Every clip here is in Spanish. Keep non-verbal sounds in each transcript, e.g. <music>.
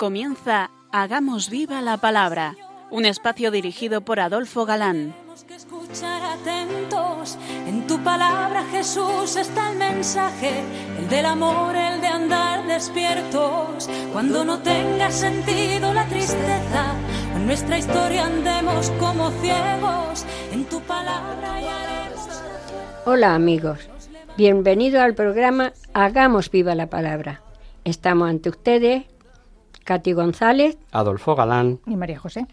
Comienza Hagamos viva la palabra, un espacio dirigido por Adolfo Galán. que escuchar atentos. En tu palabra, Jesús, está el mensaje, el del amor, el de andar despiertos. Cuando no tenga sentido la tristeza, en nuestra historia andemos como ciegos. En tu palabra y haremos. Hola amigos, bienvenido al programa Hagamos viva la palabra. Estamos ante ustedes, Katy González Adolfo Galán. y María José.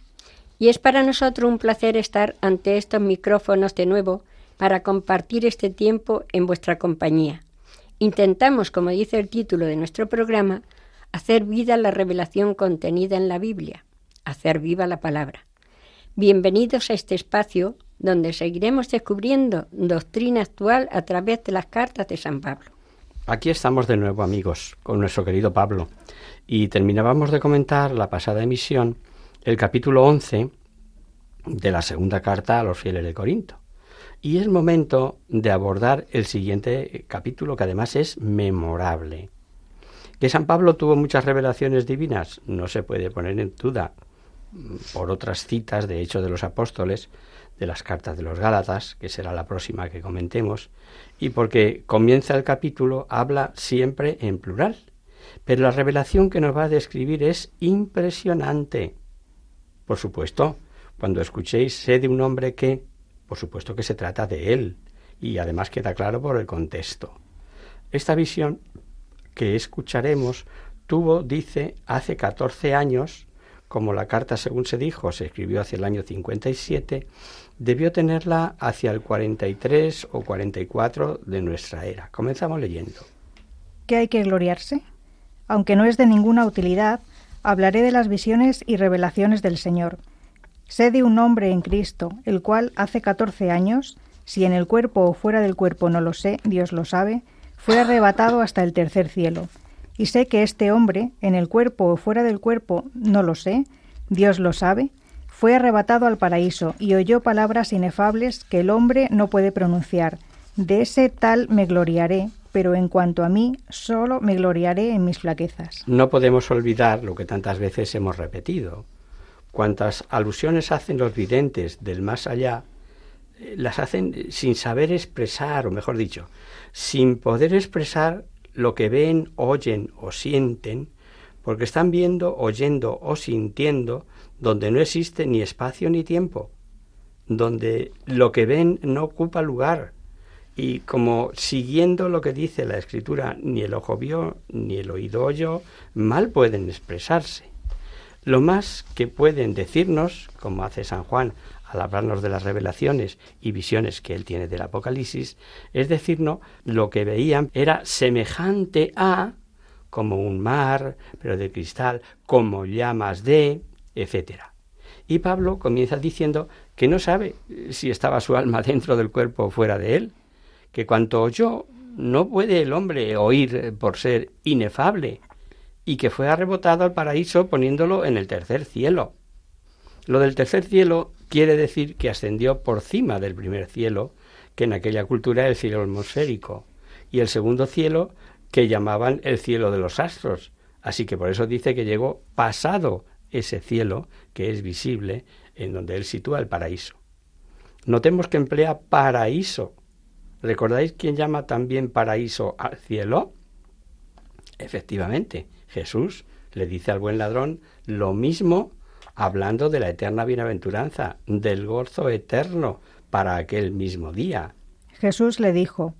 y es para nosotros un placer estar ante estos micrófonos de nuevo para compartir este tiempo en vuestra compañía. Intentamos, como dice el título de nuestro programa, hacer vida la revelación contenida en la Biblia, hacer viva la palabra. Bienvenidos a este espacio donde seguiremos descubriendo doctrina actual a través de las cartas de San Pablo. Aquí estamos de nuevo, amigos, con nuestro querido Pablo. Y terminábamos de comentar la pasada emisión el capítulo 11 de la segunda carta a los fieles de Corinto. Y es momento de abordar el siguiente capítulo, que además es memorable. Que San Pablo tuvo muchas revelaciones divinas, no se puede poner en duda mm, por otras citas de Hechos de los Apóstoles, de las cartas de los Gálatas, que será la próxima que comentemos, y porque comienza el capítulo, habla siempre en plural. Pero la revelación que nos va a describir es impresionante. Por supuesto, cuando escuchéis sé de un hombre que, por supuesto que se trata de él, y además queda claro por el contexto. Esta visión que escucharemos tuvo, dice, hace 14 años, como la carta según se dijo se escribió hacia el año 57, debió tenerla hacia el 43 o 44 de nuestra era. Comenzamos leyendo. ¿Qué hay que gloriarse? Aunque no es de ninguna utilidad, hablaré de las visiones y revelaciones del Señor. Sé de un hombre en Cristo, el cual hace catorce años, si en el cuerpo o fuera del cuerpo no lo sé, Dios lo sabe, fue arrebatado hasta el tercer cielo. Y sé que este hombre, en el cuerpo o fuera del cuerpo, no lo sé, Dios lo sabe, fue arrebatado al paraíso y oyó palabras inefables que el hombre no puede pronunciar. De ese tal me gloriaré, pero en cuanto a mí, solo me gloriaré en mis flaquezas. No podemos olvidar lo que tantas veces hemos repetido. Cuantas alusiones hacen los videntes del más allá, eh, las hacen sin saber expresar, o mejor dicho, sin poder expresar lo que ven, oyen o sienten, porque están viendo, oyendo o sintiendo donde no existe ni espacio ni tiempo, donde lo que ven no ocupa lugar, y como siguiendo lo que dice la escritura, ni el ojo vio, ni el oído oyó, mal pueden expresarse. Lo más que pueden decirnos, como hace San Juan al hablarnos de las revelaciones y visiones que él tiene del Apocalipsis, es decirnos lo que veían era semejante a, como un mar, pero de cristal, como llamas de, etcétera. Y Pablo comienza diciendo que no sabe si estaba su alma <laughs> dentro del cuerpo o fuera de él, que cuanto oyó no puede el hombre oír por ser inefable, y que fue arrebotado al paraíso poniéndolo en el tercer cielo. Lo del tercer cielo quiere decir que ascendió por cima del primer cielo, que en aquella cultura era el cielo atmosférico, y el segundo cielo que llamaban el cielo de los astros. Así que por eso dice que llegó pasado ese cielo que es visible en donde él sitúa el paraíso. Notemos que emplea paraíso. ¿Recordáis quién llama también paraíso al cielo? Efectivamente, Jesús le dice al buen ladrón lo mismo hablando de la eterna bienaventuranza, del gozo eterno para aquel mismo día. Jesús le dijo,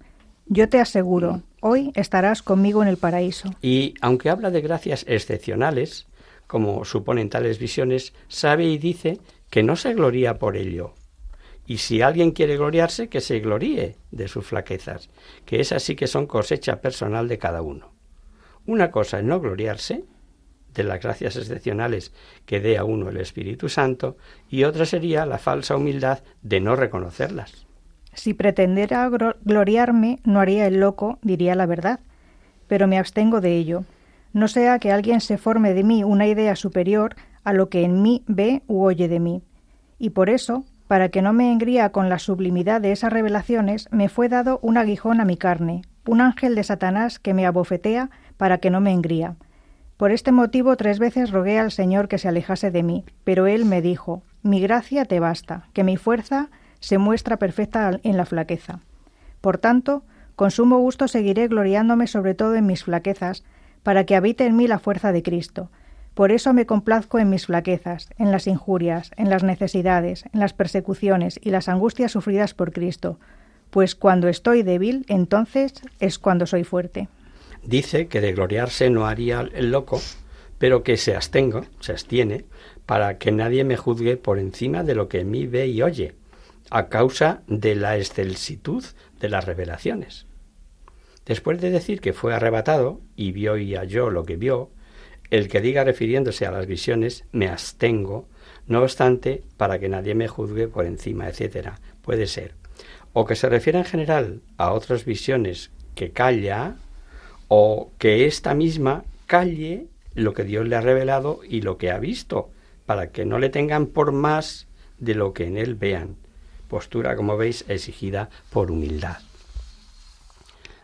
Yo te aseguro, hoy estarás conmigo en el paraíso. Y aunque habla de gracias excepcionales, como suponen tales visiones, sabe y dice que no se gloría por ello. Y si alguien quiere gloriarse, que se gloríe de sus flaquezas, que es así que son cosecha personal de cada uno. Una cosa es no gloriarse de las gracias excepcionales que dé a uno el Espíritu Santo y otra sería la falsa humildad de no reconocerlas. Si pretendiera gloriarme, no haría el loco, diría la verdad, pero me abstengo de ello. No sea que alguien se forme de mí una idea superior a lo que en mí ve u oye de mí. Y por eso, para que no me engría con la sublimidad de esas revelaciones, me fue dado un aguijón a mi carne, un ángel de Satanás que me abofetea para que no me engría. Por este motivo tres veces rogué al Señor que se alejase de mí, pero él me dijo, Mi gracia te basta, que mi fuerza se muestra perfecta en la flaqueza. Por tanto, con sumo gusto seguiré gloriándome sobre todo en mis flaquezas, para que habite en mí la fuerza de Cristo. Por eso me complazco en mis flaquezas, en las injurias, en las necesidades, en las persecuciones y las angustias sufridas por Cristo, pues cuando estoy débil, entonces es cuando soy fuerte. Dice que de gloriarse no haría el loco, pero que se abstengo, se abstiene, para que nadie me juzgue por encima de lo que en mí ve y oye, a causa de la excelsitud de las revelaciones. Después de decir que fue arrebatado y vio y halló lo que vio, el que diga refiriéndose a las visiones, me abstengo, no obstante, para que nadie me juzgue por encima, etcétera. Puede ser. O que se refiera en general a otras visiones que calla, o que esta misma calle lo que Dios le ha revelado y lo que ha visto, para que no le tengan por más de lo que en él vean postura, como veis, exigida por humildad.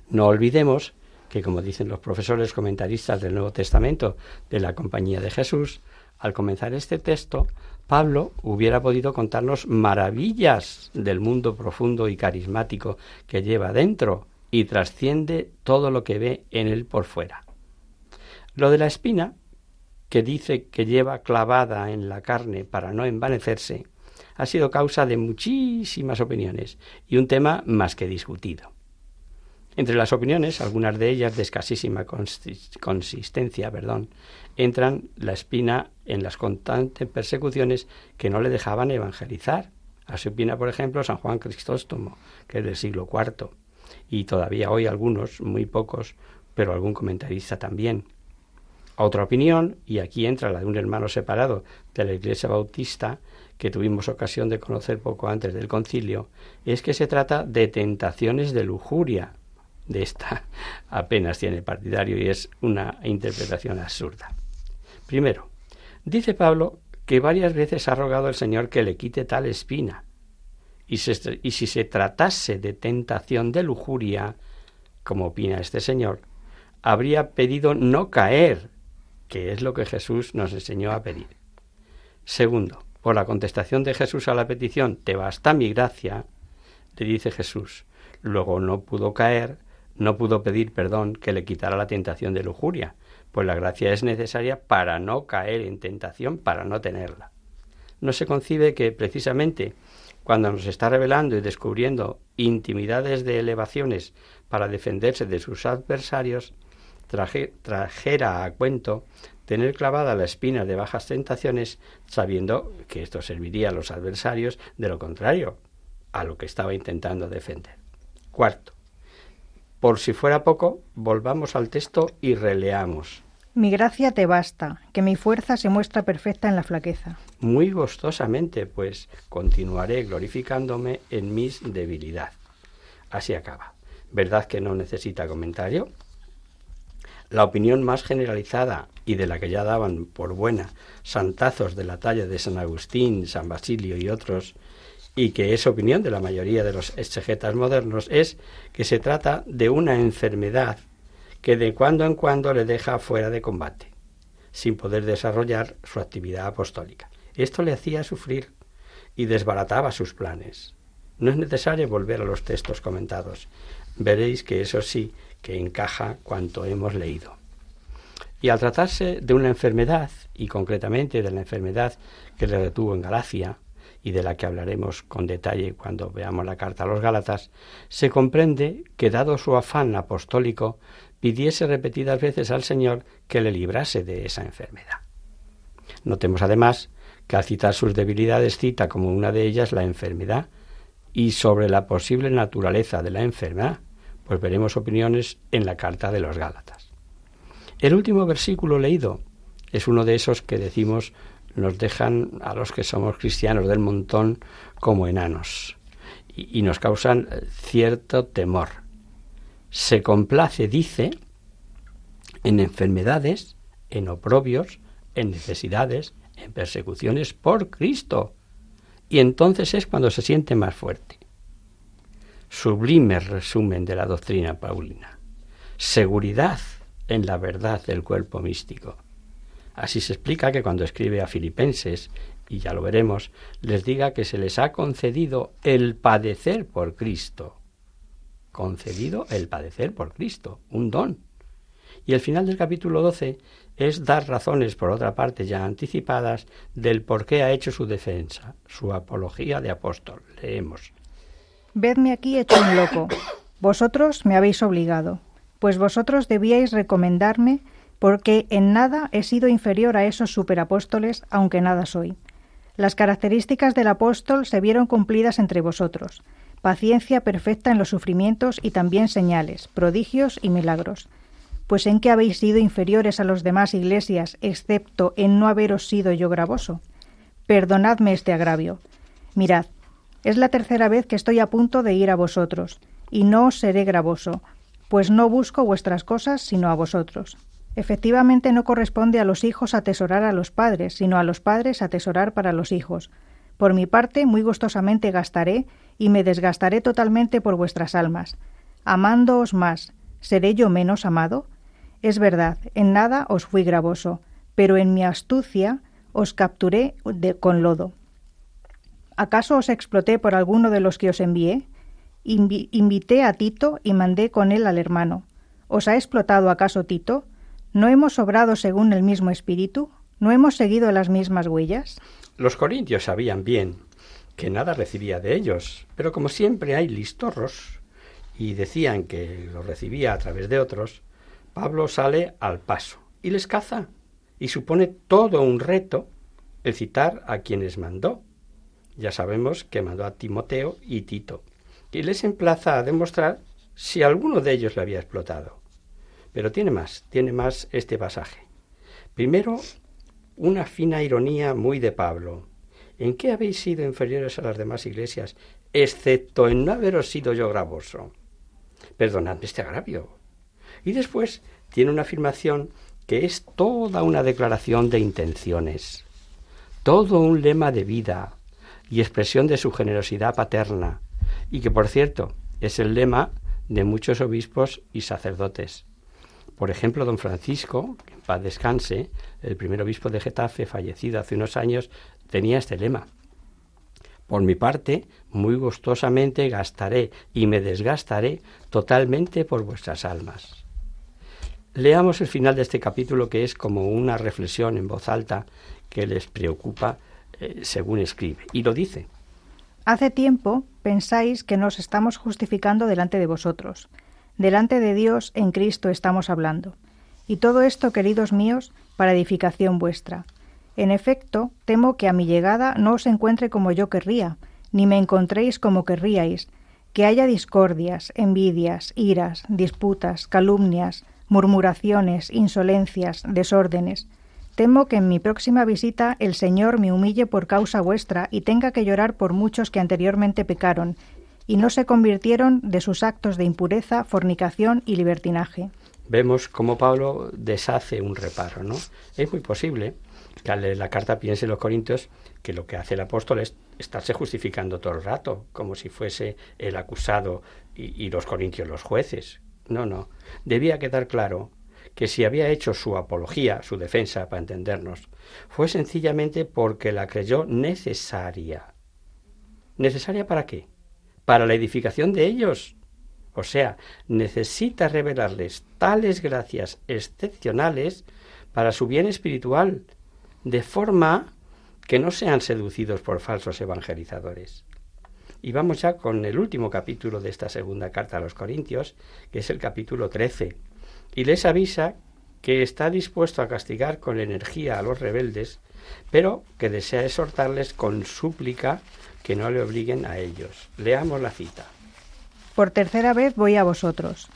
No olvidemos que, como dicen los profesores comentaristas del Nuevo Testamento de la Compañía de Jesús, al comenzar este texto, Pablo hubiera podido contarnos maravillas del mundo profundo y carismático que lleva dentro y trasciende todo lo que ve en él por fuera. Lo de la espina, que dice que lleva clavada en la carne para no envanecerse, ha sido causa de muchísimas opiniones y un tema más que discutido. Entre las opiniones, algunas de ellas de escasísima consistencia, perdón, entran la espina en las constantes persecuciones que no le dejaban evangelizar. Así opina, por ejemplo, San Juan Cristóstomo, que es del siglo IV, y todavía hoy algunos, muy pocos, pero algún comentarista también. Otra opinión, y aquí entra la de un hermano separado de la Iglesia Bautista, que tuvimos ocasión de conocer poco antes del concilio, es que se trata de tentaciones de lujuria. De esta <laughs> apenas tiene partidario y es una interpretación absurda. Primero, dice Pablo que varias veces ha rogado al Señor que le quite tal espina. Y, y si se tratase de tentación de lujuria, como opina este Señor, habría pedido no caer, que es lo que Jesús nos enseñó a pedir. Segundo, por la contestación de Jesús a la petición, te basta mi gracia, le dice Jesús. Luego no pudo caer, no pudo pedir perdón que le quitara la tentación de lujuria, pues la gracia es necesaria para no caer en tentación, para no tenerla. No se concibe que precisamente cuando nos está revelando y descubriendo intimidades de elevaciones para defenderse de sus adversarios, trajera a cuento tener clavada la espina de bajas tentaciones, sabiendo que esto serviría a los adversarios de lo contrario, a lo que estaba intentando defender. Cuarto, por si fuera poco, volvamos al texto y releamos. Mi gracia te basta, que mi fuerza se muestra perfecta en la flaqueza. Muy gustosamente, pues continuaré glorificándome en mis debilidad. Así acaba. ¿Verdad que no necesita comentario? La opinión más generalizada y de la que ya daban por buena santazos de la talla de San Agustín, San Basilio y otros, y que es opinión de la mayoría de los exegetas modernos, es que se trata de una enfermedad que de cuando en cuando le deja fuera de combate, sin poder desarrollar su actividad apostólica. Esto le hacía sufrir y desbarataba sus planes. No es necesario volver a los textos comentados. Veréis que eso sí que encaja cuanto hemos leído. Y al tratarse de una enfermedad, y concretamente de la enfermedad que le retuvo en Galacia, y de la que hablaremos con detalle cuando veamos la carta a los Gálatas, se comprende que dado su afán apostólico, pidiese repetidas veces al Señor que le librase de esa enfermedad. Notemos además que al citar sus debilidades cita como una de ellas la enfermedad y sobre la posible naturaleza de la enfermedad, pues veremos opiniones en la carta de los Gálatas. El último versículo leído es uno de esos que decimos nos dejan a los que somos cristianos del montón como enanos y, nos causan cierto temor. Se complace, dice, en enfermedades, en oprobios, en necesidades, en persecuciones por Cristo. Y entonces es cuando se siente más fuerte sublime resumen de la doctrina paulina. Seguridad en la verdad del cuerpo místico. Así se explica que cuando escribe a Filipenses, y ya lo veremos, les diga que se les ha concedido el padecer por Cristo. Concedido el padecer por Cristo, un don. Y el final del capítulo 12 es dar razones, por otra parte, ya anticipadas, del por qué ha hecho su defensa, su apología de apóstol. Leemos. Vedme aquí hecho un loco. Vosotros me habéis obligado, pues vosotros debíais recomendarme, porque en nada he sido inferior a esos superapóstoles, aunque nada soy. Las características del apóstol se vieron cumplidas entre vosotros, paciencia perfecta en los sufrimientos y también señales, prodigios y milagros pues en qué habéis sido inferiores a los demás iglesias, excepto en no haberos sido yo gravoso. Perdonadme este agravio. Mirad, es la tercera vez que estoy a punto de ir a vosotros, y no os seré gravoso, pues no busco vuestras cosas sino a vosotros. Efectivamente no corresponde a los hijos atesorar a los padres, sino a los padres atesorar para los hijos. Por mi parte, muy gustosamente gastaré y me desgastaré totalmente por vuestras almas. Amándoos más, ¿seré yo menos amado? Es verdad, en nada os fui gravoso, pero en mi astucia os capturé con lodo. ¿Acaso os exploté por alguno de los que os envié? invité a Tito y mandé con él al hermano. ¿Os ha explotado acaso Tito? ¿No hemos obrado según el mismo espíritu? ¿No hemos seguido las mismas huellas? Los corintios sabían bien que nada recibía de ellos, pero como siempre hay listorros, y decían que lo recibía a través de otros, Pablo sale al paso y les caza y supone todo un reto el citar a quienes mandó. Ya sabemos que mandó a Timoteo y Tito y les emplaza a demostrar si alguno de ellos le había explotado. Pero tiene más, tiene más este pasaje. Primero, una fina ironía muy de Pablo. ¿En qué habéis sido inferiores a las demás iglesias, excepto en no haberos sido yo gravoso? Perdonadme este agravio. Y después tiene una afirmación que es toda una declaración de intenciones, todo un lema de vida y expresión de su generosidad paterna, y que por cierto es el lema de muchos obispos y sacerdotes. Por ejemplo, don Francisco, que en paz descanse, el primer obispo de Getafe, fallecido hace unos años, tenía este lema. Por mi parte, muy gustosamente gastaré y me desgastaré totalmente por vuestras almas. Leamos el final de este capítulo que es como una reflexión en voz alta que les preocupa eh, según escribe. Y lo dice. Hace tiempo pensáis que nos estamos justificando delante de vosotros. Delante de Dios en Cristo estamos hablando. Y todo esto, queridos míos, para edificación vuestra. En efecto, temo que a mi llegada no os encuentre como yo querría, ni me encontréis como querríais, que haya discordias, envidias, iras, disputas, calumnias, murmuraciones, insolencias, desórdenes. Temo que en mi próxima visita el Señor me humille por causa vuestra y tenga que llorar por muchos que anteriormente pecaron y no se convirtieron de sus actos de impureza, fornicación y libertinaje. Vemos cómo Pablo deshace un reparo, ¿no? Es muy posible que al leer la carta piense los corintios que lo que hace el apóstol es estarse justificando todo el rato, como si fuese el acusado y, y los corintios los jueces, no, no. Debía quedar claro que si había hecho su apología, su defensa, para entendernos, fue sencillamente porque la creyó necesaria. ¿Necesaria para qué? Para la edificación de ellos. O sea, necesita revelarles tales gracias excepcionales para su bien espiritual, de forma que no sean seducidos por falsos evangelizadores. Y vamos ya con el último capítulo de esta segunda carta a los Corintios, que es el capítulo 13. Y les avisa que está dispuesto a castigar con energía a los rebeldes, pero que desea exhortarles con súplica que no le obliguen a ellos. Leamos la cita. Por tercera vez voy a vosotros.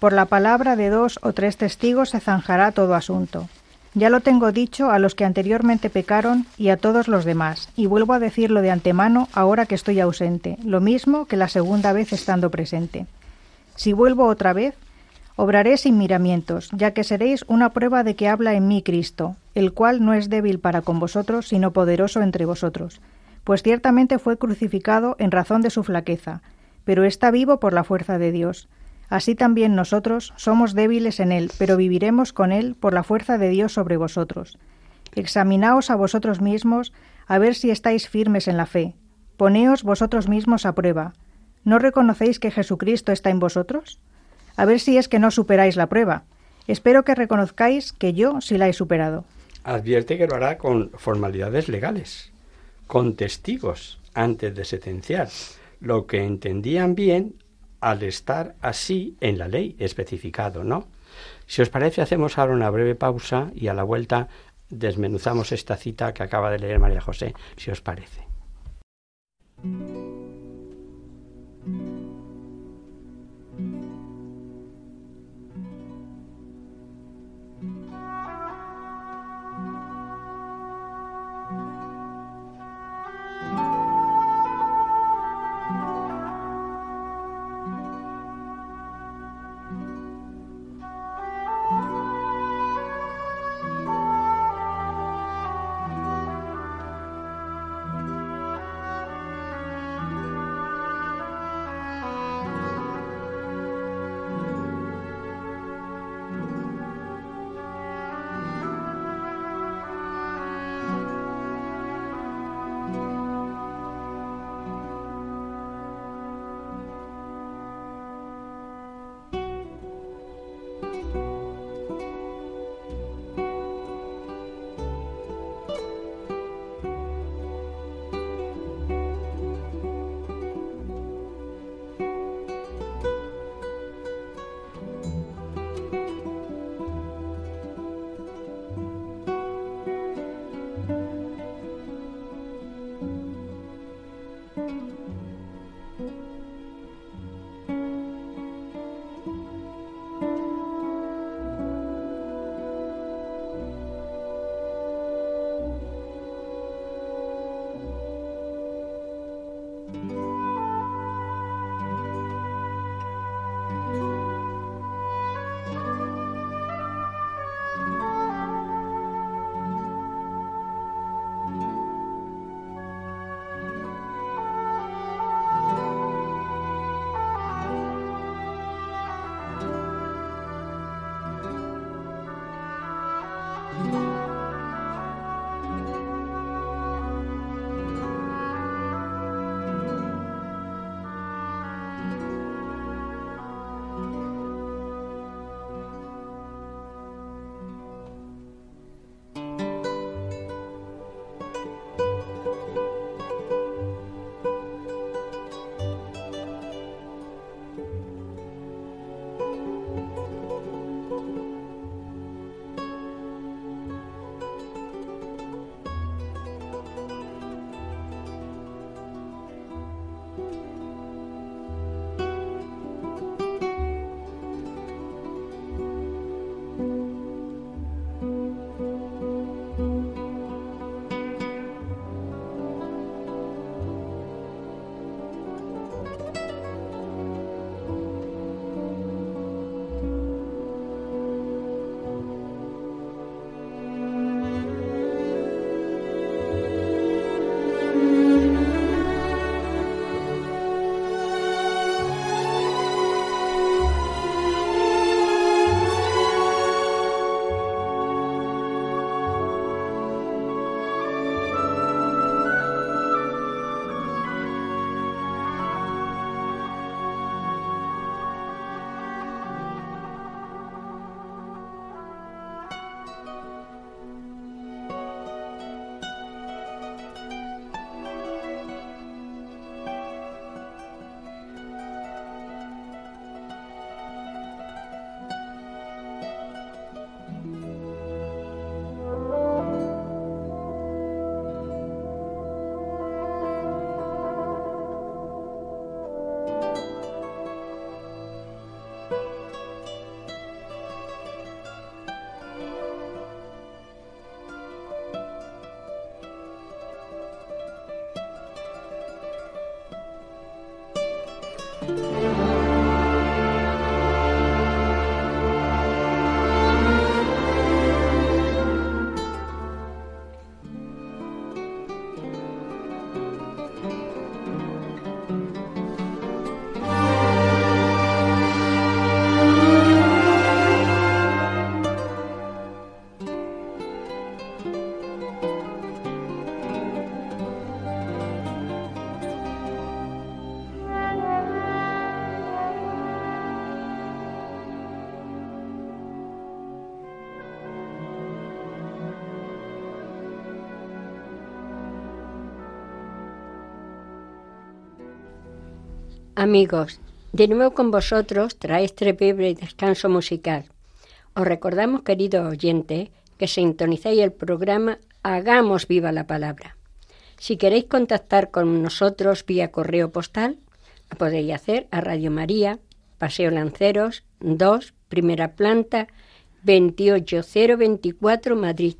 Por la palabra de dos o tres testigos se zanjará todo asunto. Ya lo tengo dicho a los que anteriormente pecaron y a todos los demás, y vuelvo a decirlo de antemano ahora que estoy ausente, lo mismo que la segunda vez estando presente. Si vuelvo otra vez, obraré sin miramientos, ya que seréis una prueba de que habla en mí Cristo, el cual no es débil para con vosotros, sino poderoso entre vosotros. Pues ciertamente fue crucificado en razón de su flaqueza, pero está vivo por la fuerza de Dios Así también nosotros somos débiles en Él, pero viviremos con Él por la fuerza de Dios sobre vosotros. Examinaos a vosotros mismos a ver si estáis firmes en la fe. Poneos vosotros mismos a prueba. ¿No reconocéis que Jesucristo está en vosotros? A ver si es que no superáis la prueba. Espero que reconozcáis que yo sí la he superado. Advierte que lo hará con formalidades legales, con testigos, antes de sentenciar, lo que entendían bien al estar así en la ley especificado, ¿no? Si os parece, hacemos ahora una breve pausa y a la vuelta desmenuzamos esta cita que acaba de leer María José, si os parece. Amigos, de nuevo con vosotros trae este breve descanso musical. Os recordamos, queridos oyentes, que sintonizáis el programa Hagamos viva la palabra. Si queréis contactar con nosotros vía correo postal, lo podéis hacer a Radio María, Paseo Lanceros 2, primera planta, 28024 Madrid.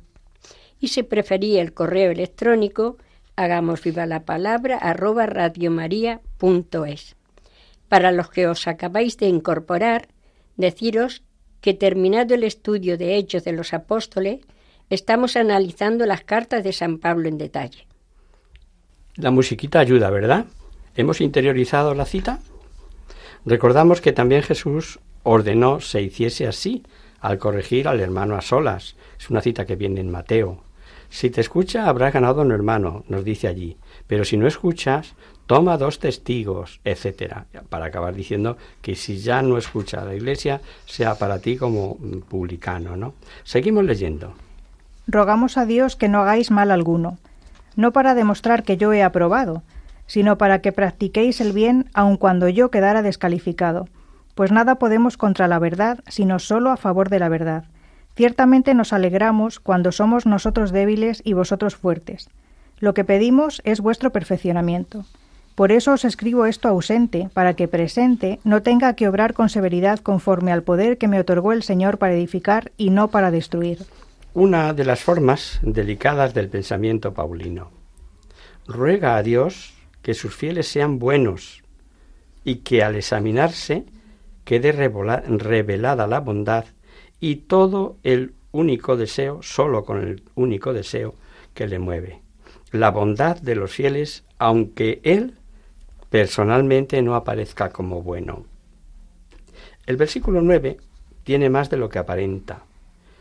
Y si preferís el correo electrónico, hagamos viva la palabra arroba. Para los que os acabáis de incorporar, deciros que terminado el estudio de Hechos de los Apóstoles, estamos analizando las cartas de San Pablo en detalle. La musiquita ayuda, ¿verdad? ¿Hemos interiorizado la cita? Recordamos que también Jesús ordenó se hiciese así al corregir al hermano a solas. Es una cita que viene en Mateo. Si te escucha, habrás ganado un hermano, nos dice allí. Pero si no escuchas, toma dos testigos, etcétera, para acabar diciendo que si ya no escucha a la Iglesia, sea para ti como publicano, ¿no? Seguimos leyendo. Rogamos a Dios que no hagáis mal alguno, no para demostrar que yo he aprobado, sino para que practiquéis el bien aun cuando yo quedara descalificado, pues nada podemos contra la verdad, sino solo a favor de la verdad. Ciertamente nos alegramos cuando somos nosotros débiles y vosotros fuertes. Lo que pedimos es vuestro perfeccionamiento. Por eso os escribo esto ausente, para que presente no tenga que obrar con severidad conforme al poder que me otorgó el Señor para edificar y no para destruir. Una de las formas delicadas del pensamiento paulino. Ruega a Dios que sus fieles sean buenos y que al examinarse quede revelada la bondad y todo el único deseo, solo con el único deseo que le mueve. La bondad de los fieles, aunque Él personalmente no aparezca como bueno. El versículo 9 tiene más de lo que aparenta.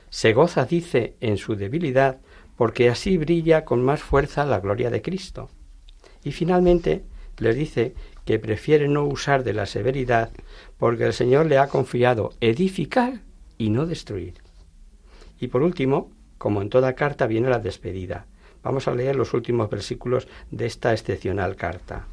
Se goza, dice, en su debilidad, porque así brilla con más fuerza la gloria de Cristo. Y finalmente le dice que prefiere no usar de la severidad porque el Señor le ha confiado edificar y no destruir. Y por último, como en toda carta, viene la despedida. Vamos a leer los últimos versículos de esta excepcional carta.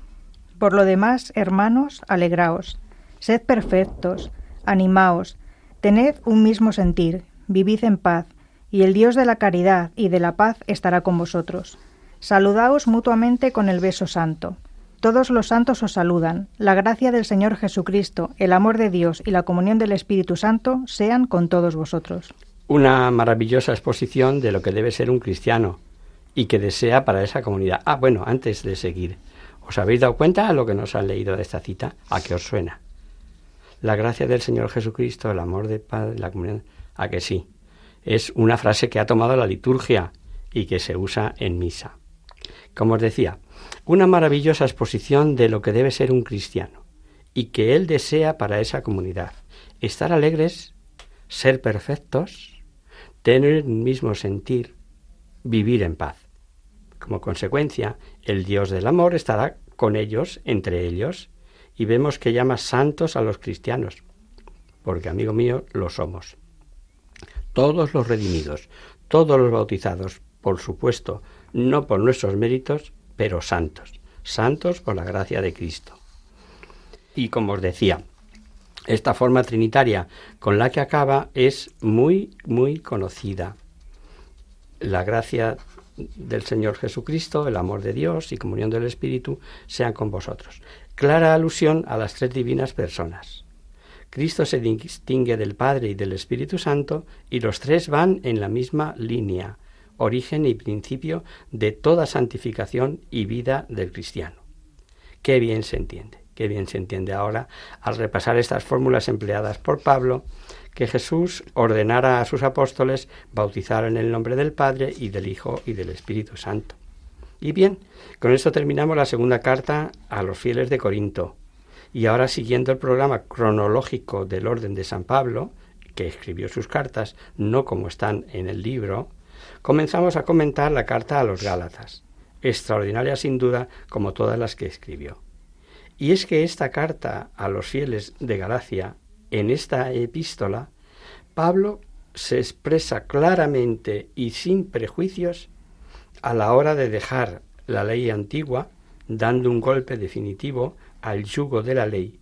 Por lo demás, hermanos, alegraos, sed perfectos, animaos, tened un mismo sentir, vivid en paz, y el Dios de la caridad y de la paz estará con vosotros. Saludaos mutuamente con el beso santo. Todos los santos os saludan. La gracia del Señor Jesucristo, el amor de Dios y la comunión del Espíritu Santo sean con todos vosotros. Una maravillosa exposición de lo que debe ser un cristiano y que desea para esa comunidad. Ah, bueno, antes de seguir, ¿os habéis dado cuenta de lo que nos han leído de esta cita? ¿A qué os suena? La gracia del Señor Jesucristo, el amor de Padre, la comunión. ¿A que sí? Es una frase que ha tomado la liturgia y que se usa en misa. Como os decía, una maravillosa exposición de lo que debe ser un cristiano y que él desea para esa comunidad. Estar alegres, ser perfectos, tener el mismo sentir, vivir en paz. Como consecuencia, el Dios del amor estará con ellos, entre ellos, y vemos que llama santos a los cristianos, porque, amigo mío, lo somos. Todos los redimidos, todos los bautizados, por supuesto, no por nuestros méritos, pero santos, santos por la gracia de Cristo. Y como os decía, esta forma trinitaria con la que acaba es muy, muy conocida. La gracia del Señor Jesucristo, el amor de Dios y comunión del Espíritu sean con vosotros. Clara alusión a las tres divinas personas. Cristo se distingue del Padre y del Espíritu Santo y los tres van en la misma línea, origen y principio de toda santificación y vida del cristiano. Qué bien se entiende, qué bien se entiende ahora al repasar estas fórmulas empleadas por Pablo, que Jesús ordenara a sus apóstoles bautizar en el nombre del Padre y del Hijo y del Espíritu Santo. Y bien, con esto terminamos la segunda carta a los fieles de Corinto. Y ahora, siguiendo el programa cronológico del orden de San Pablo, que escribió sus cartas, no como están en el libro, comenzamos a comentar la carta a los Gálatas, extraordinaria sin duda como todas las que escribió. Y es que esta carta a los fieles de Galacia, en esta epístola, Pablo se expresa claramente y sin prejuicios a la hora de dejar la ley antigua, dando un golpe definitivo al yugo de la ley,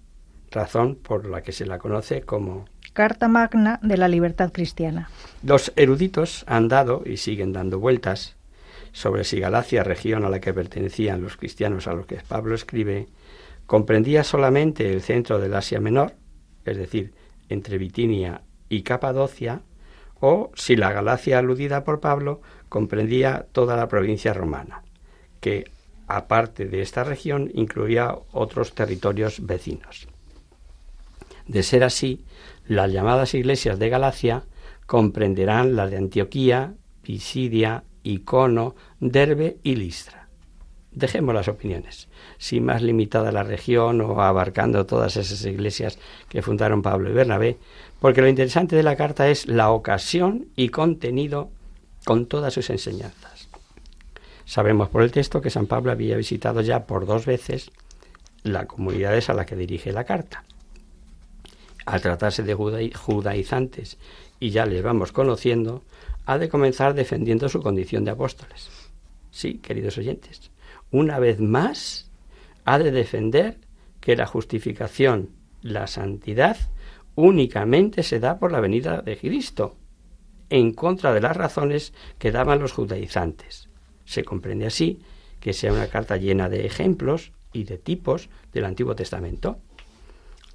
razón por la que se la conoce como Carta Magna de la Libertad Cristiana. Los eruditos han dado y siguen dando vueltas sobre si Galacia, región a la que pertenecían los cristianos a los que Pablo escribe, comprendía solamente el centro del Asia Menor, es decir, entre Bitinia y Capadocia, o si la Galacia aludida por Pablo comprendía toda la provincia romana, que aparte de esta región incluía otros territorios vecinos. De ser así, las llamadas iglesias de Galacia comprenderán las de Antioquía, Pisidia, Icono, Derbe y Listra. Dejemos las opiniones, si más limitada la región o abarcando todas esas iglesias que fundaron Pablo y Bernabé, porque lo interesante de la carta es la ocasión y contenido con todas sus enseñanzas. Sabemos por el texto que San Pablo había visitado ya por dos veces las comunidades a las que dirige la carta. Al tratarse de judaizantes y ya les vamos conociendo, ha de comenzar defendiendo su condición de apóstoles. Sí, queridos oyentes, una vez más ha de defender que la justificación, la santidad, únicamente se da por la venida de Cristo, en contra de las razones que daban los judaizantes. Se comprende así que sea una carta llena de ejemplos y de tipos del Antiguo Testamento.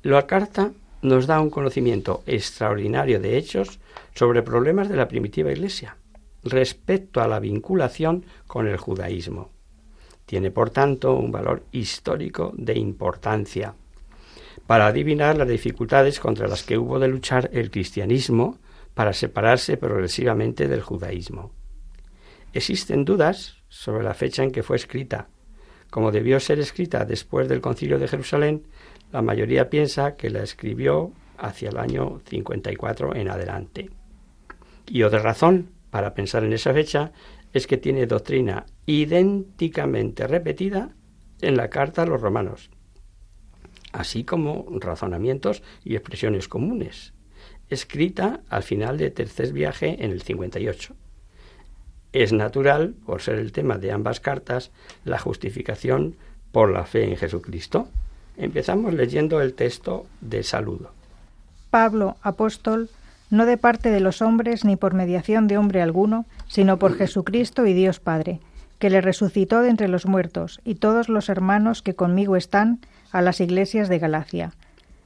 La carta nos da un conocimiento extraordinario de hechos sobre problemas de la primitiva Iglesia respecto a la vinculación con el judaísmo. Tiene, por tanto, un valor histórico de importancia para adivinar las dificultades contra las que hubo de luchar el cristianismo para separarse progresivamente del judaísmo. Existen dudas sobre la fecha en que fue escrita. Como debió ser escrita después del concilio de Jerusalén, la mayoría piensa que la escribió hacia el año 54 en adelante. Y otra razón para pensar en esa fecha es que tiene doctrina idénticamente repetida en la carta a los romanos, así como razonamientos y expresiones comunes, escrita al final de tercer viaje en el 58. Es natural, por ser el tema de ambas cartas, la justificación por la fe en Jesucristo. Empezamos leyendo el texto de saludo. Pablo, apóstol, no de parte de los hombres ni por mediación de hombre alguno, sino por Jesucristo y Dios Padre, que le resucitó de entre los muertos, y todos los hermanos que conmigo están, a las iglesias de Galacia.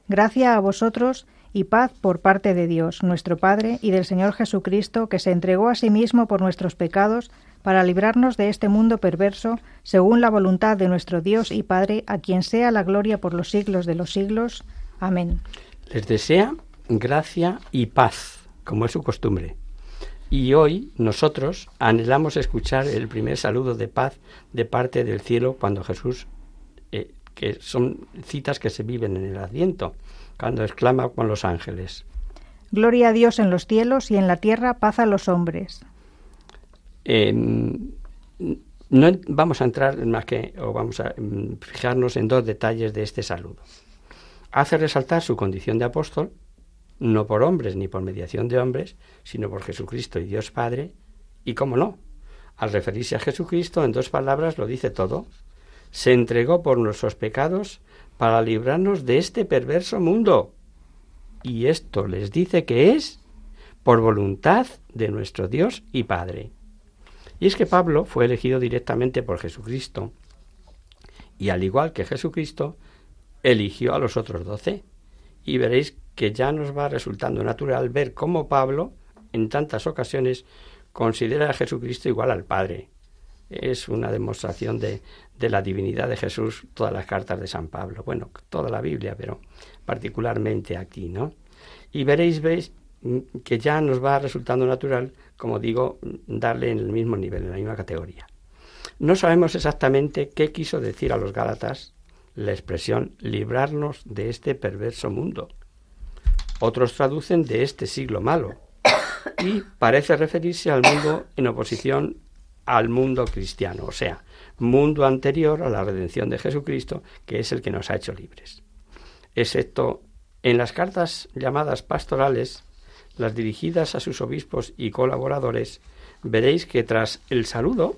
Gracia a vosotros y paz por parte de Dios, nuestro Padre, y del Señor Jesucristo, que se entregó a sí mismo por nuestros pecados, para librarnos de este mundo perverso, según la voluntad de nuestro Dios y Padre, a quien sea la gloria por los siglos de los siglos. Amén. Les desea gracia y paz, como es su costumbre. Y hoy nosotros anhelamos escuchar el primer saludo de paz de parte del cielo cuando Jesús, eh, que son citas que se viven en el Adviento, cuando exclama con los ángeles. Gloria a Dios en los cielos y en la tierra paz a los hombres no vamos a entrar más que, o vamos a mm, fijarnos en dos detalles de este saludo. Hace resaltar su condición de apóstol, no por hombres ni por mediación de hombres, sino por Jesucristo y Dios Padre, y cómo no, al referirse a Jesucristo en dos palabras lo dice todo, se entregó por nuestros pecados para librarnos de este perverso mundo. Y esto les dice que es por voluntad de nuestro Dios y Padre. Y es que Pablo fue elegido directamente por Jesucristo. Y al igual que Jesucristo, eligió a los otros doce. Y veréis que ya nos va resultando natural ver cómo Pablo, en tantas ocasiones, considera a Jesucristo igual al Padre. Es una demostración de, de la divinidad de Jesús todas las cartas de San Pablo. Bueno, toda la Biblia, pero particularmente aquí, ¿no? Y veréis, veis, que ya nos va resultando natural, como digo, darle en el mismo nivel, en la misma categoría. No sabemos exactamente qué quiso decir a los Gálatas la expresión librarnos de este perverso mundo. Otros traducen de este siglo malo y parece referirse al mundo en oposición al mundo cristiano, o sea, mundo anterior a la redención de Jesucristo, que es el que nos ha hecho libres. Excepto en las cartas llamadas pastorales, las dirigidas a sus obispos y colaboradores, veréis que tras el saludo,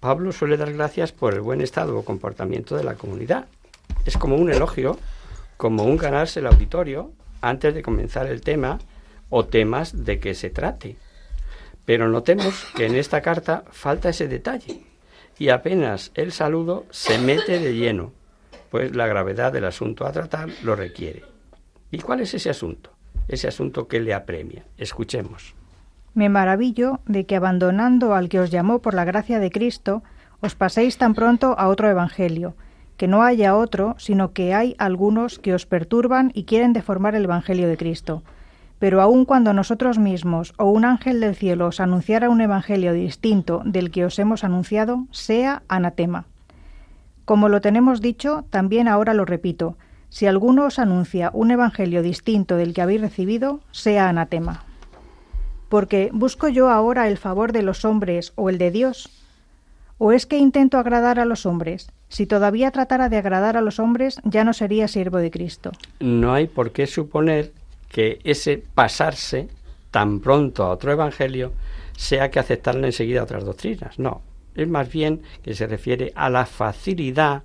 Pablo suele dar gracias por el buen estado o comportamiento de la comunidad. Es como un elogio, como un ganarse el auditorio antes de comenzar el tema o temas de que se trate. Pero notemos que en esta carta falta ese detalle y apenas el saludo se mete de lleno, pues la gravedad del asunto a tratar lo requiere. ¿Y cuál es ese asunto? Ese asunto que le apremia. Escuchemos. Me maravillo de que abandonando al que os llamó por la gracia de Cristo, os paséis tan pronto a otro evangelio, que no haya otro, sino que hay algunos que os perturban y quieren deformar el evangelio de Cristo pero aun cuando nosotros mismos o un ángel del cielo os anunciara un evangelio distinto del que os hemos anunciado, sea anatema. Como lo tenemos dicho, también ahora lo repito, si alguno os anuncia un evangelio distinto del que habéis recibido, sea anatema. Porque ¿busco yo ahora el favor de los hombres o el de Dios? ¿O es que intento agradar a los hombres? Si todavía tratara de agradar a los hombres, ya no sería siervo de Cristo. No hay por qué suponer que ese pasarse tan pronto a otro evangelio sea que aceptarle enseguida otras doctrinas. No, es más bien que se refiere a la facilidad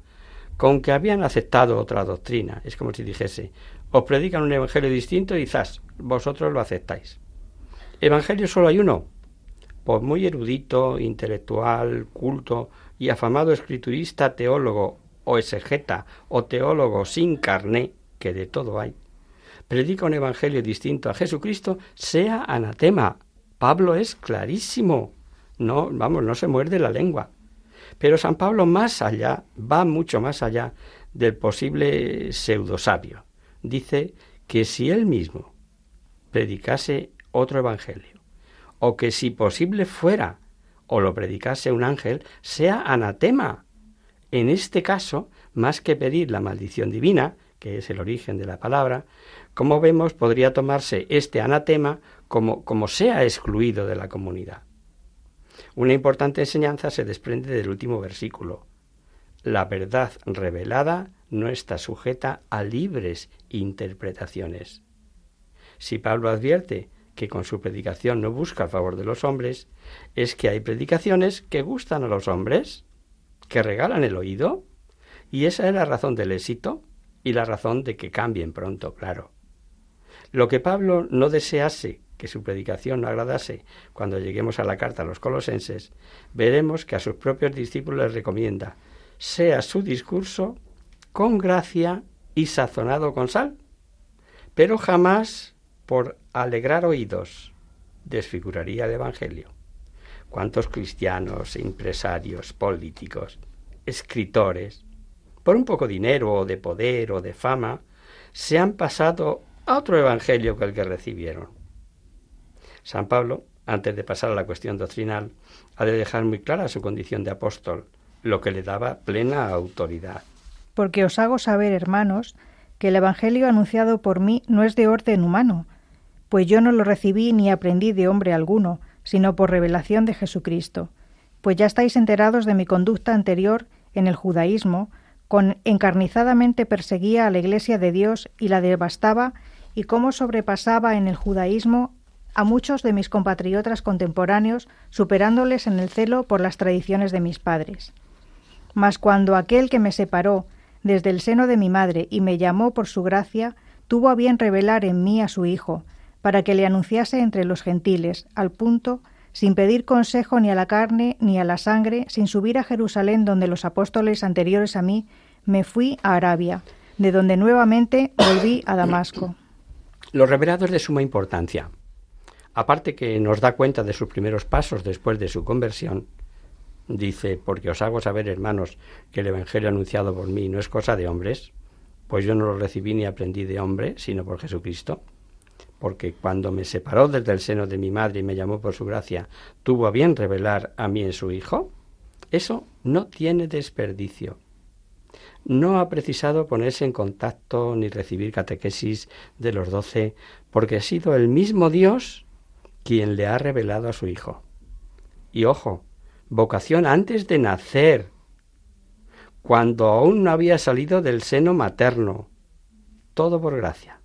con que habían aceptado otra doctrina. Es como si dijese, os predican un evangelio distinto y quizás vosotros lo aceptáis. Evangelio solo hay uno. Por muy erudito, intelectual, culto y afamado escriturista, teólogo o exegeta o teólogo sin carné, que de todo hay, predica un evangelio distinto a Jesucristo, sea anatema. Pablo es clarísimo. No, vamos, no se muerde la lengua. Pero San Pablo más allá, va mucho más allá del posible pseudosabio. Dice que si él mismo predicase otro evangelio, o que si posible fuera, o lo predicase un ángel, sea anatema. En este caso, más que pedir la maldición divina, que es el origen de la palabra, como vemos, podría tomarse este anatema como, como sea excluido de la comunidad. Una importante enseñanza se desprende del último versículo. La verdad revelada no está sujeta a libres interpretaciones. Si Pablo advierte que con su predicación no busca el favor de los hombres, es que hay predicaciones que gustan a los hombres, que regalan el oído, y esa es la razón del éxito y la razón de que cambien pronto, claro. Lo que Pablo no desease que su predicación no agradase cuando lleguemos a la carta a los colosenses, veremos que a sus propios discípulos les recomienda sea su discurso con gracia y sazonado con sal, pero jamás por alegrar oídos desfiguraría el Evangelio. ¿Cuántos cristianos, empresarios, políticos, escritores, por un poco de dinero o de poder o de fama, se han pasado a otro evangelio que el que recibieron. San Pablo, antes de pasar a la cuestión doctrinal, ha de dejar muy clara su condición de apóstol, lo que le daba plena autoridad. Porque os hago saber, hermanos, que el Evangelio anunciado por mí no es de orden humano, pues yo no lo recibí ni aprendí de hombre alguno, sino por revelación de Jesucristo. Pues ya estáis enterados de mi conducta anterior en el judaísmo, con encarnizadamente perseguía a la Iglesia de Dios y la devastaba y cómo sobrepasaba en el judaísmo a muchos de mis compatriotas contemporáneos, superándoles en el celo por las tradiciones de mis padres. Mas cuando aquel que me separó desde el seno de mi madre y me llamó por su gracia, tuvo a bien revelar en mí a su Hijo, para que le anunciase entre los gentiles, al punto, sin pedir consejo ni a la carne ni a la sangre, sin subir a Jerusalén donde los apóstoles anteriores a mí, me fui a Arabia, de donde nuevamente volví a Damasco. Lo revelado es de suma importancia. Aparte que nos da cuenta de sus primeros pasos después de su conversión, dice, porque os hago saber, hermanos, que el Evangelio anunciado por mí no es cosa de hombres, pues yo no lo recibí ni aprendí de hombre, sino por Jesucristo, porque cuando me separó desde el seno de mi madre y me llamó por su gracia, tuvo a bien revelar a mí en su Hijo, eso no tiene desperdicio no ha precisado ponerse en contacto ni recibir catequesis de los doce, porque ha sido el mismo Dios quien le ha revelado a su Hijo. Y ojo, vocación antes de nacer, cuando aún no había salido del seno materno. Todo por gracia.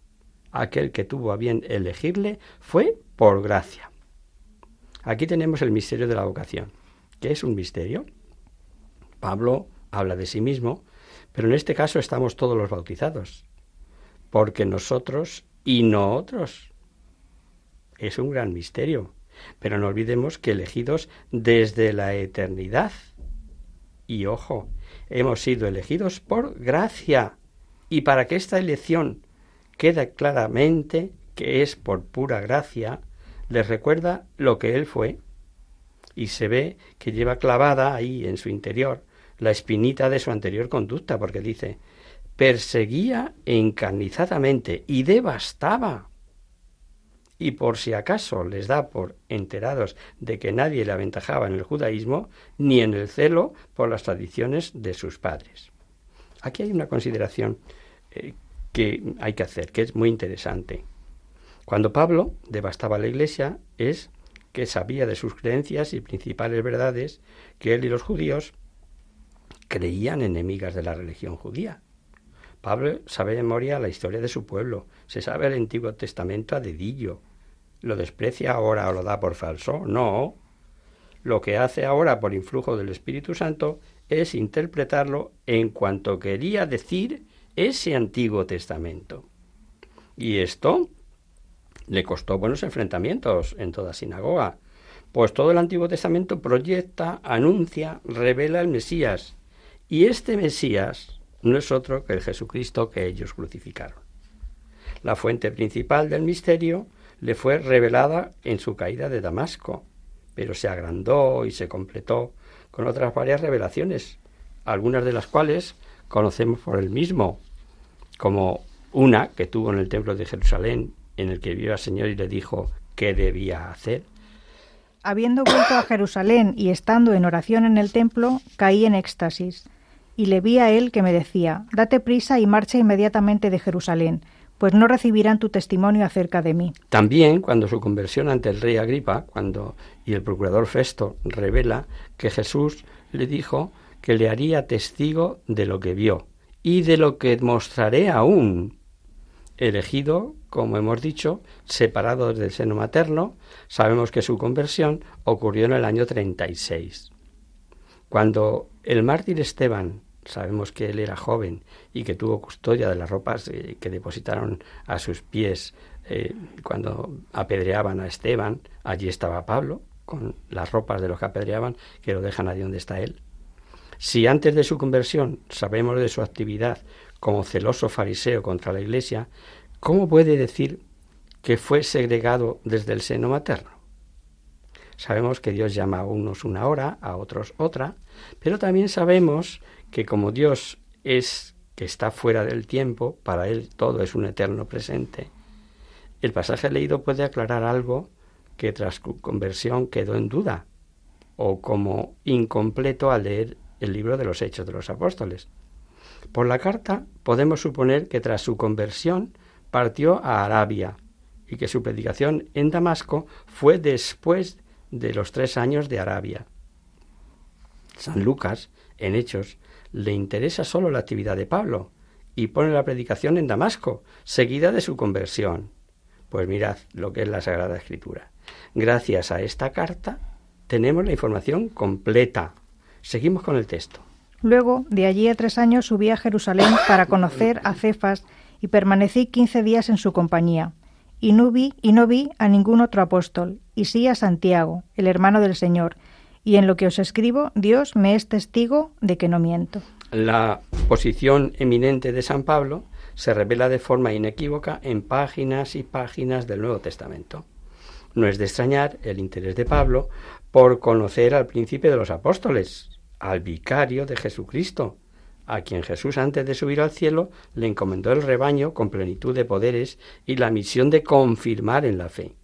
Aquel que tuvo a bien elegirle fue por gracia. Aquí tenemos el misterio de la vocación. ¿Qué es un misterio? Pablo habla de sí mismo Pero en este caso estamos todos los bautizados, porque nosotros y no otros. Es un gran misterio, pero no olvidemos que elegidos desde la eternidad. Y ojo, hemos sido elegidos por gracia. Y para que esta elección quede claramente que es por pura gracia, les recuerda lo que Él fue. Y se ve que lleva clavada ahí en su interior la espinita de su anterior conducta, porque dice, perseguía encarnizadamente y devastaba. Y por si acaso les da por enterados de que nadie le aventajaba en el judaísmo, ni en el celo por las tradiciones de sus padres. Aquí hay una consideración eh, que hay que hacer, que es muy interesante. Cuando Pablo devastaba la iglesia es que sabía de sus creencias y principales verdades que él y los judíos creían enemigas de la religión judía. Pablo sabe de memoria la historia de su pueblo, se sabe el Antiguo Testamento a dedillo. ¿Lo desprecia ahora o lo da por falso? No. Lo que hace ahora por influjo del Espíritu Santo es interpretarlo en cuanto quería decir ese Antiguo Testamento. Y esto le costó buenos enfrentamientos en toda sinagoga, pues todo el Antiguo Testamento proyecta, anuncia, revela el Mesías, y este Mesías no es otro que el Jesucristo que ellos crucificaron. La fuente principal del misterio le fue revelada en su caída de Damasco, pero se agrandó y se completó con otras varias revelaciones, algunas de las cuales conocemos por él mismo, como una que tuvo en el templo de Jerusalén en el que vio al Señor y le dijo qué debía hacer. Habiendo vuelto a Jerusalén y estando en oración en el templo, caí en éxtasis, y le vi a él que me decía, Date prisa y marcha inmediatamente de Jerusalén, pues no recibirán tu testimonio acerca de mí. También cuando su conversión ante el rey Agripa, cuando y el procurador Festo revela que Jesús le dijo que le haría testigo de lo que vio y de lo que mostraré aún, elegido, como hemos dicho, separado del seno materno, sabemos que su conversión ocurrió en el año 36. Cuando el mártir Esteban, sabemos que él era joven y que tuvo custodia de las ropas eh, que depositaron a sus pies eh, cuando apedreaban a Esteban, allí estaba Pablo, con las ropas de los que apedreaban, que lo dejan allí donde está él. Si antes de su conversión sabemos de su actividad como celoso fariseo contra la Iglesia, ¿cómo puede decir que fue segregado desde el seno materno? Sabemos que Dios llama a unos una hora, a otros otra, pero también sabemos que como Dios es que está fuera del tiempo, para Él todo es un eterno presente. El pasaje leído puede aclarar algo que tras su conversión quedó en duda, o como incompleto al leer el libro de los Hechos de los Apóstoles. Por la carta podemos suponer que tras su conversión partió a Arabia y que su predicación en Damasco fue después de los tres años de Arabia. San Lucas, en Hechos, le interesa solo la actividad de Pablo y pone la predicación en Damasco, seguida de su conversión. Pues mirad lo que es la Sagrada Escritura. Gracias a esta carta tenemos la información completa. Seguimos con el texto. Luego, de allí a tres años subí a Jerusalén para conocer a Cefas y permanecí quince días en su compañía. Y no vi, y no vi a ningún otro apóstol, y sí a Santiago, el hermano del Señor, y en lo que os escribo, Dios me es testigo de que no miento. La posición eminente de San Pablo se revela de forma inequívoca en páginas y páginas del Nuevo Testamento. No es de extrañar el interés de Pablo por conocer al príncipe de los apóstoles, al vicario de Jesucristo, a quien Jesús antes de subir al cielo le encomendó el rebaño con plenitud de poderes y la misión de confirmar en la fe.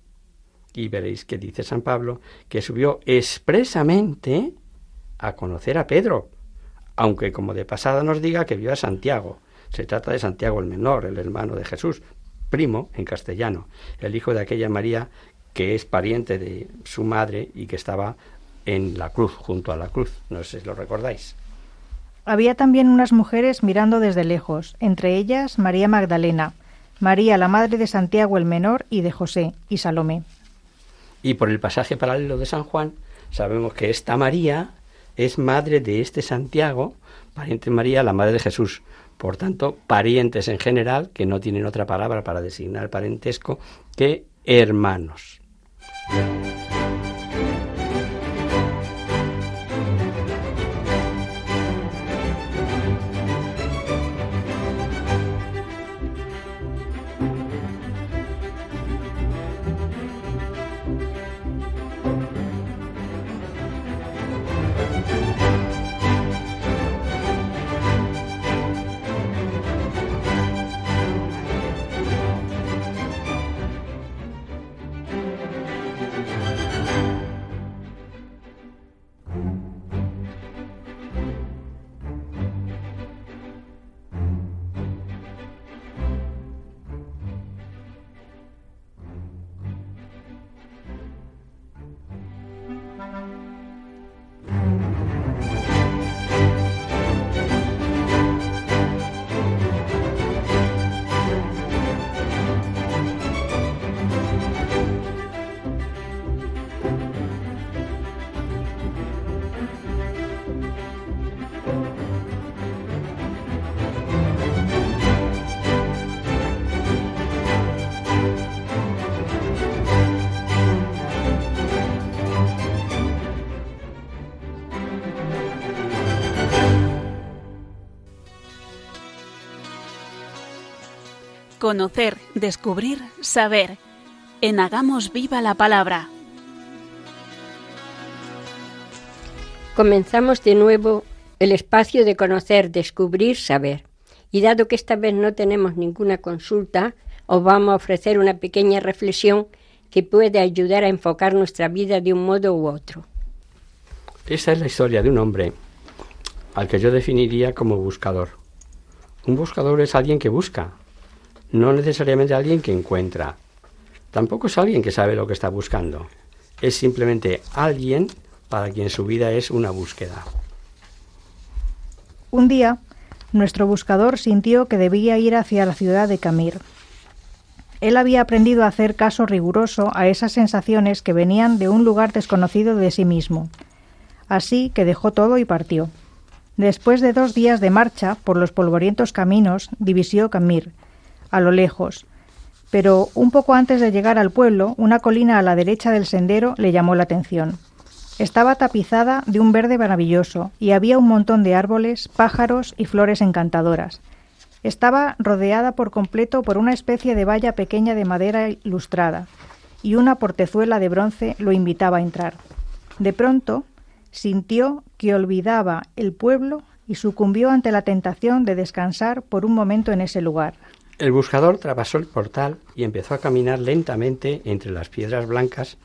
Y veréis que dice San Pablo que subió expresamente a conocer a Pedro, aunque como de pasada nos diga que vio a Santiago. Se trata de Santiago el menor, el hermano de Jesús, primo en castellano, el hijo de aquella María que es pariente de su madre y que estaba en la cruz, junto a la cruz. No sé si lo recordáis. Había también unas mujeres mirando desde lejos, entre ellas María Magdalena, María la madre de Santiago el menor y de José, y Salomé. Y por el pasaje paralelo de San Juan, sabemos que esta María es madre de este Santiago, pariente María, la madre de Jesús. Por tanto, parientes en general, que no tienen otra palabra para designar parentesco que hermanos. Conocer, descubrir, saber. En Hagamos Viva la Palabra. Comenzamos de nuevo el espacio de conocer, descubrir, saber. Y dado que esta vez no tenemos ninguna consulta, os vamos a ofrecer una pequeña reflexión que puede ayudar a enfocar nuestra vida de un modo u otro. Esta es la historia de un hombre al que yo definiría como buscador. Un buscador es alguien que busca, no necesariamente alguien que encuentra. Tampoco es alguien que sabe lo que está buscando. Es simplemente alguien para quien su vida es una búsqueda. Un día, nuestro buscador sintió que debía ir hacia la ciudad de Camir. Él había aprendido a hacer caso riguroso a esas sensaciones que venían de un lugar desconocido de sí mismo. Así que dejó todo y partió. Después de dos días de marcha por los polvorientos caminos, divisió Camir, a lo lejos. Pero un poco antes de llegar al pueblo, una colina a la derecha del sendero le llamó la atención. Estaba tapizada de un verde maravilloso y había un montón de árboles, pájaros y flores encantadoras. Estaba rodeada por completo por una especie de valla pequeña de madera ilustrada, y una portezuela de bronce lo invitaba a entrar. De pronto sintió que olvidaba el pueblo y sucumbió ante la tentación de descansar por un momento en ese lugar. El buscador trasvasó el portal y empezó a caminar lentamente entre las piedras blancas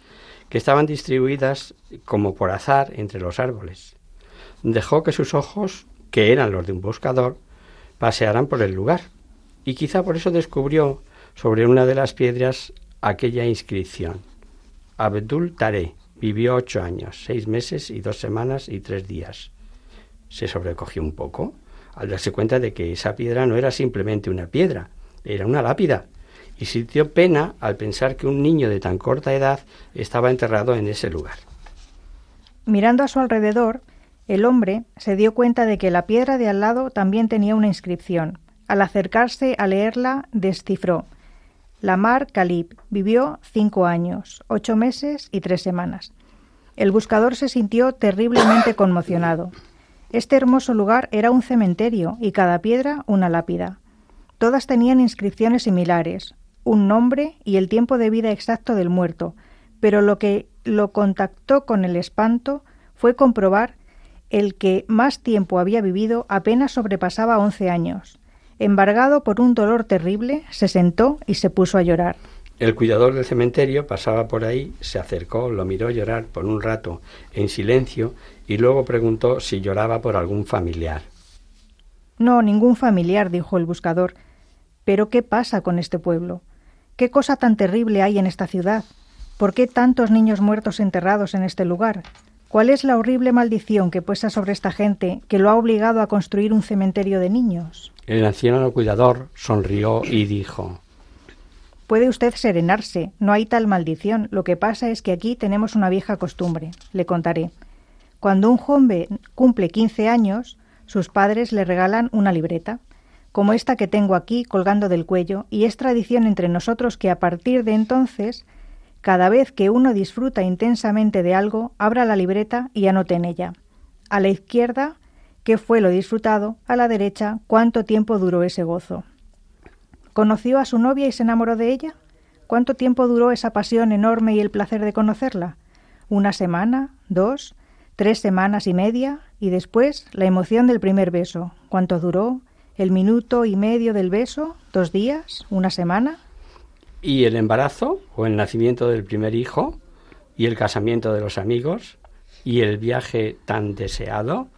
que estaban distribuidas como por azar entre los árboles. Dejó que sus ojos, que eran los de un buscador, pasearan por el lugar, y quizá por eso descubrió sobre una de las piedras aquella inscripción. Abdul Tare vivió ocho años, seis meses y dos semanas y tres días. Se sobrecogió un poco al darse cuenta de que esa piedra no era simplemente una piedra, era una lápida, y sintió pena al pensar que un niño de tan corta edad estaba enterrado en ese lugar. Mirando a su alrededor, el hombre se dio cuenta de que la piedra de al lado también tenía una inscripción. Al acercarse a leerla, descifró Lamar Calib vivió cinco años, ocho meses y tres semanas. El buscador se sintió terriblemente conmocionado. Este hermoso lugar era un cementerio y cada piedra una lápida. Todas tenían inscripciones similares, un nombre y el tiempo de vida exacto del muerto, pero lo que lo contactó con el espanto fue comprobar el que más tiempo había vivido apenas sobrepasaba once años. Embargado por un dolor terrible, se sentó y se puso a llorar. El cuidador del cementerio pasaba por ahí, se acercó, lo miró llorar por un rato en silencio y luego preguntó si lloraba por algún familiar. No, ningún familiar, dijo el buscador. Pero ¿qué pasa con este pueblo? ¿Qué cosa tan terrible hay en esta ciudad? ¿Por qué tantos niños muertos enterrados en este lugar? ¿Cuál es la horrible maldición que pesa sobre esta gente que lo ha obligado a construir un cementerio de niños? El anciano cuidador sonrió y dijo Puede usted serenarse, no hay tal maldición. Lo que pasa es que aquí tenemos una vieja costumbre. Le contaré. Cuando un joven cumple 15 años, sus padres le regalan una libreta, como esta que tengo aquí colgando del cuello, y es tradición entre nosotros que a partir de entonces, cada vez que uno disfruta intensamente de algo, abra la libreta y anote en ella. A la izquierda, qué fue lo disfrutado, a la derecha, cuánto tiempo duró ese gozo. ¿Conoció a su novia y se enamoró de ella? ¿Cuánto tiempo duró esa pasión enorme y el placer de conocerla? ¿Una semana? ¿Dos? ¿Tres semanas y media? Y después la emoción del primer beso. ¿Cuánto duró? ¿El minuto y medio del beso? ¿Dos días? ¿Una semana? ¿Y el embarazo o el nacimiento del primer hijo? ¿Y el casamiento de los amigos? ¿Y el viaje tan deseado?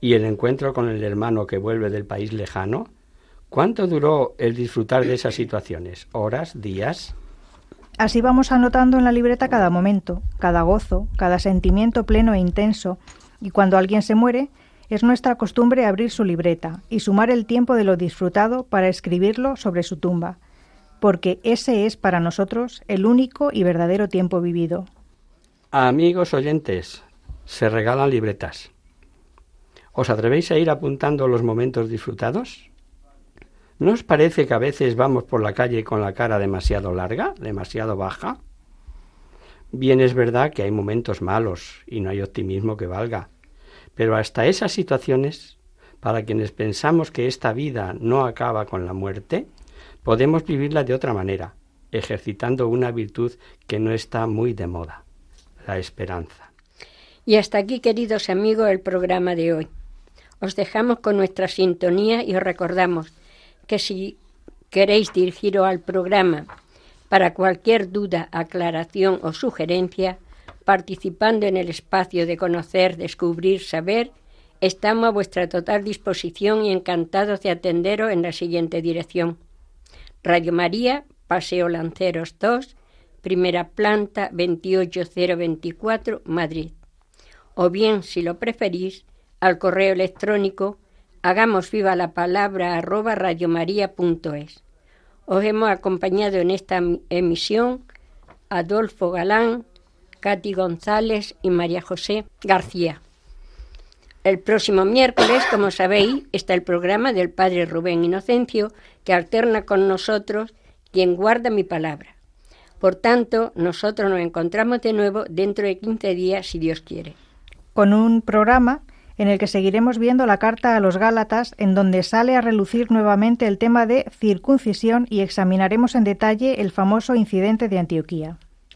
¿Y el encuentro con el hermano que vuelve del país lejano? ¿Cuánto duró el disfrutar de esas situaciones? ¿Horas? ¿Días? Así vamos anotando en la libreta cada momento, cada gozo, cada sentimiento pleno e intenso, y cuando alguien se muere, es nuestra costumbre abrir su libreta y sumar el tiempo de lo disfrutado para escribirlo sobre su tumba, porque ese es para nosotros el único y verdadero tiempo vivido. Amigos oyentes, se regalan libretas. ¿Os atrevéis a ir apuntando los momentos disfrutados? ¿No os parece que a veces vamos por la calle con la cara demasiado larga, demasiado baja? Bien es verdad que hay momentos malos y no hay optimismo que valga, pero hasta esas situaciones, para quienes pensamos que esta vida no acaba con la muerte, podemos vivirla de otra manera, ejercitando una virtud que no está muy de moda, la esperanza. Y hasta aquí, queridos amigos, el programa de hoy. Os dejamos con nuestra sintonía y os recordamos que si queréis dirigiros al programa para cualquier duda, aclaración o sugerencia, participando en el espacio de conocer, descubrir, saber, estamos a vuestra total disposición y encantados de atenderos en la siguiente dirección. Radio María, Paseo Lanceros 2, primera planta 28024, Madrid. O bien, si lo preferís, al correo electrónico Hagamos viva la palabra arroba radiomaria.es. Os hemos acompañado en esta emisión Adolfo Galán, Katy González y María José García. El próximo miércoles, como sabéis, está el programa del Padre Rubén Inocencio, que alterna con nosotros quien guarda mi palabra. Por tanto, nosotros nos encontramos de nuevo dentro de 15 días, si Dios quiere. Con un programa en el que seguiremos viendo la carta a los Gálatas, en donde sale a relucir nuevamente el tema de circuncisión y examinaremos en detalle el famoso incidente de Antioquía.